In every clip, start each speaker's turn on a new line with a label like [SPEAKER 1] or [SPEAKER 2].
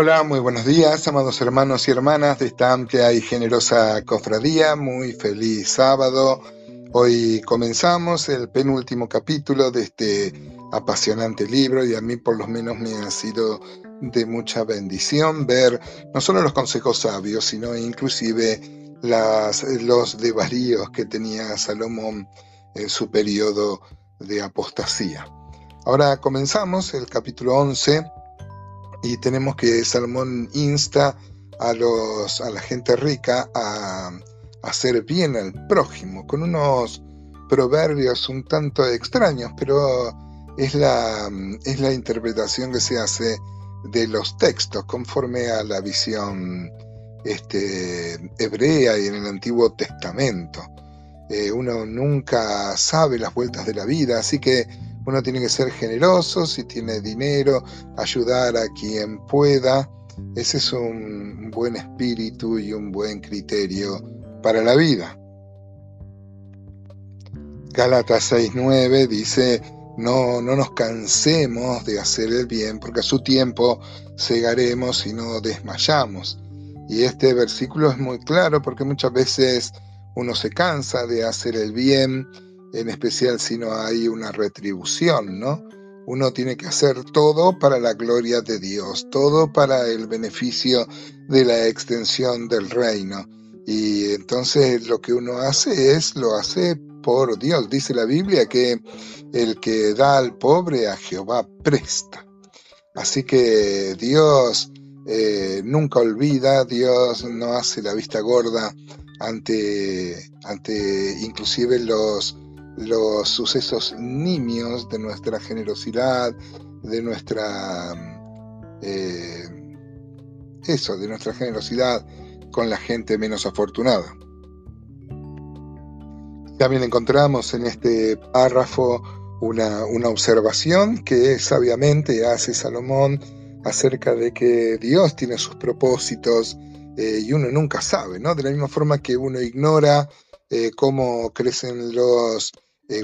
[SPEAKER 1] Hola, muy buenos días, amados hermanos y hermanas de esta amplia y generosa cofradía. Muy feliz sábado. Hoy comenzamos el penúltimo capítulo de este apasionante libro y a mí por lo menos me ha sido de mucha bendición ver no solo los consejos sabios, sino inclusive las, los devaríos que tenía Salomón en su periodo de apostasía. Ahora comenzamos el capítulo 11 y tenemos que Salomón insta a, los, a la gente rica a, hacer bien al prójimo, con unos proverbios un tanto extraños, pero es la, es la interpretación que se hace de los textos conforme a la visión este, hebrea y en el Antiguo Testamento. Eh, uno nunca sabe las vueltas de la vida, así que uno tiene que ser generoso, si tiene dinero, ayudar a quien pueda. Ese es un buen espíritu y un buen criterio para la vida. Gálatas 6.9 dice, no, no nos cansemos de hacer el bien, porque a su tiempo cegaremos y no desmayamos. Y este versículo es muy claro porque muchas veces uno se cansa de hacer el bien, en especial si no hay una retribución, ¿no? Uno tiene que hacer todo para la gloria de Dios, todo para el beneficio de la extensión del reino. Y entonces lo que uno hace es, lo hace por Dios. Dice la Biblia que el que da al pobre a Jehová presta. Así que Dios eh, nunca olvida, Dios no hace la vista gorda ante, ante inclusive los los sucesos nimios de nuestra generosidad, de nuestra... Eh, eso, de nuestra generosidad con la gente menos afortunada. También encontramos en este párrafo una, una, observación que sabiamente hace Salomón acerca de que Dios tiene sus propósitos eh, y uno nunca sabe, ¿no? De la misma forma que uno ignora eh, cómo crecen los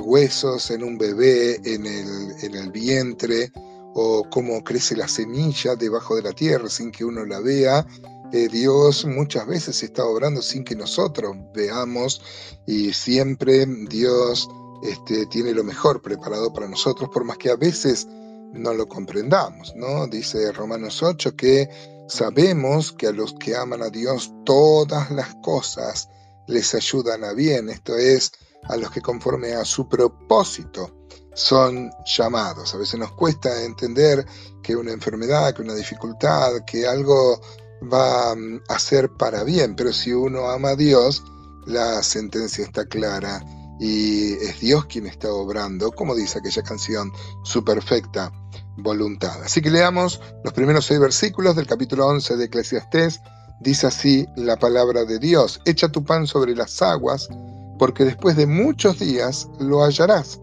[SPEAKER 1] huesos en un bebé, en el, en el vientre, o cómo crece la semilla debajo de la tierra sin que uno la vea. Eh, Dios muchas veces está obrando sin que nosotros veamos y siempre Dios este, tiene lo mejor preparado para nosotros, por más que a veces no lo comprendamos, ¿no? Dice Romanos 8 que sabemos que a los que aman a Dios todas las cosas les ayudan a bien, esto es, a los que conforme a su propósito son llamados. A veces nos cuesta entender que una enfermedad, que una dificultad, que algo va mm, a ser para bien, pero si uno ama a Dios, la sentencia está clara y es Dios quien está obrando, como dice aquella canción, su perfecta voluntad. Así que leamos los primeros seis versículos del capítulo 11 de Eclesiastés. Dice así la palabra de Dios, echa tu pan sobre las aguas, porque después de muchos días lo hallarás.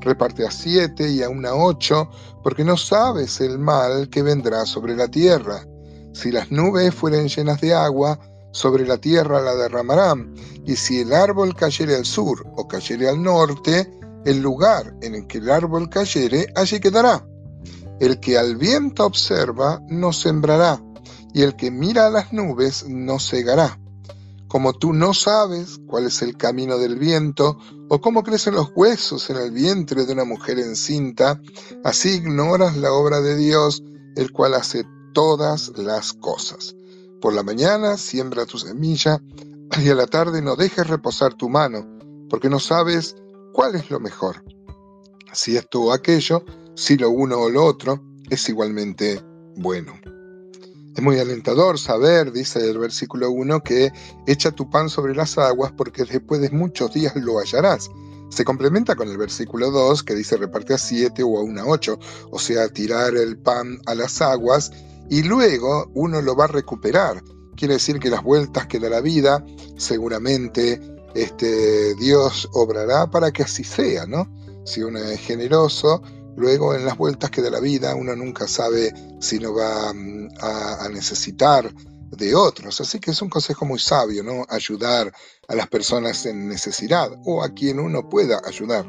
[SPEAKER 1] Reparte a siete y a una ocho, porque no sabes el mal que vendrá sobre la tierra. Si las nubes fueren llenas de agua, sobre la tierra la derramarán, y si el árbol cayere al sur o cayere al norte, el lugar en el que el árbol cayere, allí quedará. El que al viento observa, no sembrará, y el que mira a las nubes, no cegará. Como tú no sabes cuál es el camino del viento o cómo crecen los huesos en el vientre de una mujer encinta, así ignoras la obra de Dios, el cual hace todas las cosas. Por la mañana siembra tu semilla y a la tarde no dejes reposar tu mano, porque no sabes cuál es lo mejor. Si esto o aquello, si lo uno o lo otro, es igualmente bueno. Es muy alentador saber, dice el versículo 1, que echa tu pan sobre las aguas porque después de muchos días lo hallarás. Se complementa con el versículo 2 que dice reparte a 7 o a una a 8, o sea, tirar el pan a las aguas y luego uno lo va a recuperar. Quiere decir que las vueltas que da la vida, seguramente este, Dios obrará para que así sea, ¿no? Si uno es generoso, Luego, en las vueltas que da la vida, uno nunca sabe si no va mm, a, necesitar de otros. Así que es un consejo muy sabio, ¿no? Ayudar a las personas en necesidad o a quien uno pueda ayudar.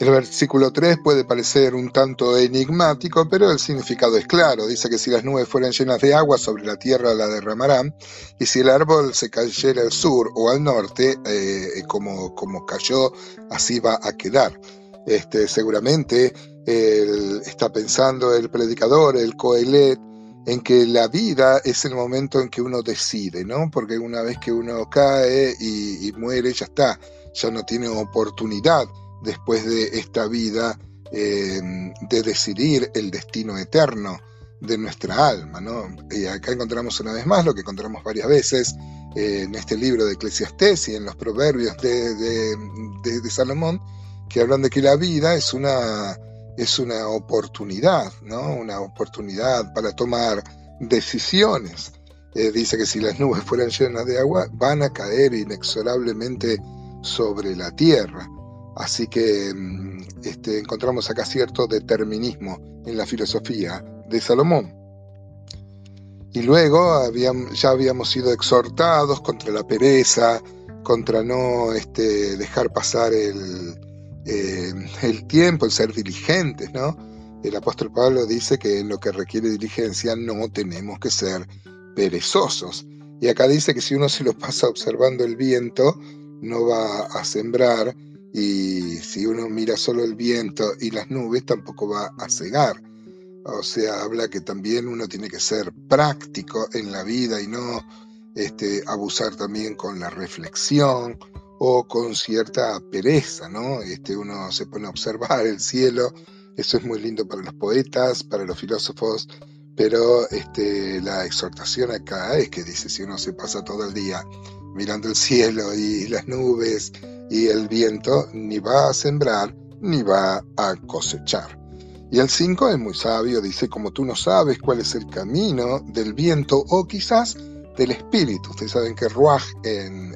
[SPEAKER 1] El versículo 3 puede parecer un tanto enigmático, pero el significado es claro. Dice que si las nubes fueran llenas de agua, sobre la tierra la derramarán, y si el árbol se cayera al sur o al norte, eh, como, como cayó, así va a quedar. Este, seguramente está pensando el predicador, el Coelet, en que la vida es el momento en que uno decide, ¿no? Porque una vez que uno cae y muere, ya está, ya no tiene oportunidad después de esta vida eh, de decidir el destino eterno de nuestra alma. ¿no? Y acá encontramos una vez más lo que encontramos varias veces eh, en este libro de Eclesiastés y en los proverbios de, Salomón, que hablan de que la vida es una, es una oportunidad, ¿no? una oportunidad para tomar decisiones. Eh, dice que si las nubes fueran llenas de agua, van a caer inexorablemente sobre la tierra. Así que mm, este, encontramos acá cierto determinismo en la filosofía de Salomón. Y luego ya habíamos sido exhortados contra la pereza, contra no este, dejar pasar el, eh, el tiempo, el ser diligentes, ¿no? El apóstol Pablo dice que en lo que requiere diligencia no tenemos que ser perezosos. Y acá dice que si uno se lo pasa observando el viento, no va a sembrar y si uno mira solo el viento y las nubes, tampoco va a cegar. O sea, habla que también uno tiene que ser práctico en la vida y no este, abusar también con la reflexión o con cierta pereza, ¿no? Este, uno se pone a observar el cielo, eso es muy lindo para los poetas, para los filósofos, pero este, la exhortación acá es que dice, si uno se pasa todo el día mirando el cielo y las nubes y el viento ni va a sembrar ni va a cosechar. Y el 5 es muy sabio, dice, como tú no sabes cuál es el camino del viento o quizás del espíritu. Ustedes saben que ruaj en,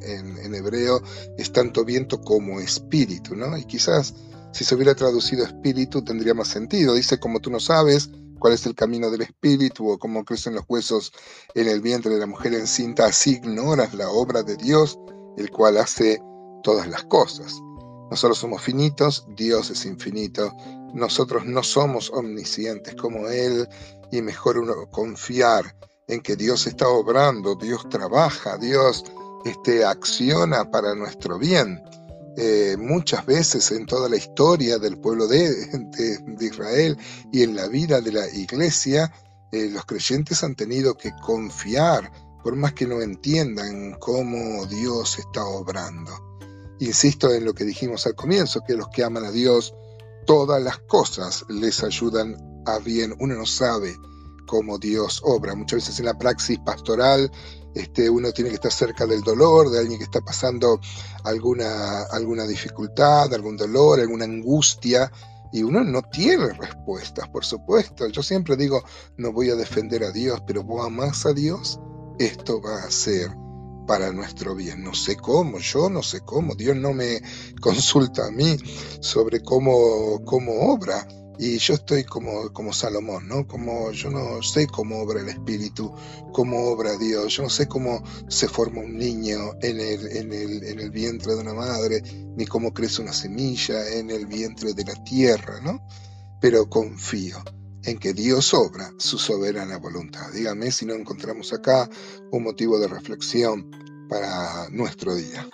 [SPEAKER 1] hebreo es tanto viento como espíritu, ¿no? Y quizás si se hubiera traducido espíritu tendría más sentido. Dice, como tú no sabes cuál es el camino del espíritu o cómo crecen los huesos en el vientre de la mujer encinta, así ignoras la obra de Dios, el cual hace todas las cosas. Nosotros somos finitos, Dios es infinito, nosotros no somos omniscientes como Él y mejor uno confiar en que Dios está obrando, Dios trabaja, Dios este, acciona para nuestro bien. Eh, muchas veces en toda la historia del pueblo de, Israel y en la vida de la iglesia, eh, los creyentes han tenido que confiar, por más que no entiendan cómo Dios está obrando. Insisto en lo que dijimos al comienzo, que los que aman a Dios, todas las cosas les ayudan a bien. Uno no sabe cómo Dios obra. Muchas veces en la praxis pastoral este, uno tiene que estar cerca del dolor, de alguien que está pasando alguna, alguna dificultad, algún dolor, alguna angustia, y uno no tiene respuestas, por supuesto. Yo siempre digo, no voy a defender a Dios, pero vos amás a Dios, esto va a ser para nuestro bien. No sé cómo, yo no sé cómo, Dios no me consulta a mí sobre cómo, cómo obra. Y yo estoy como, como Salomón, ¿no? Como yo no sé cómo obra el Espíritu, cómo obra Dios, yo no sé cómo se forma un niño en el, en el, en el vientre de una madre, ni cómo crece una semilla en el vientre de la tierra, ¿no? Pero confío en que Dios obra su soberana voluntad. Dígame si no encontramos acá un motivo de reflexión para nuestro día.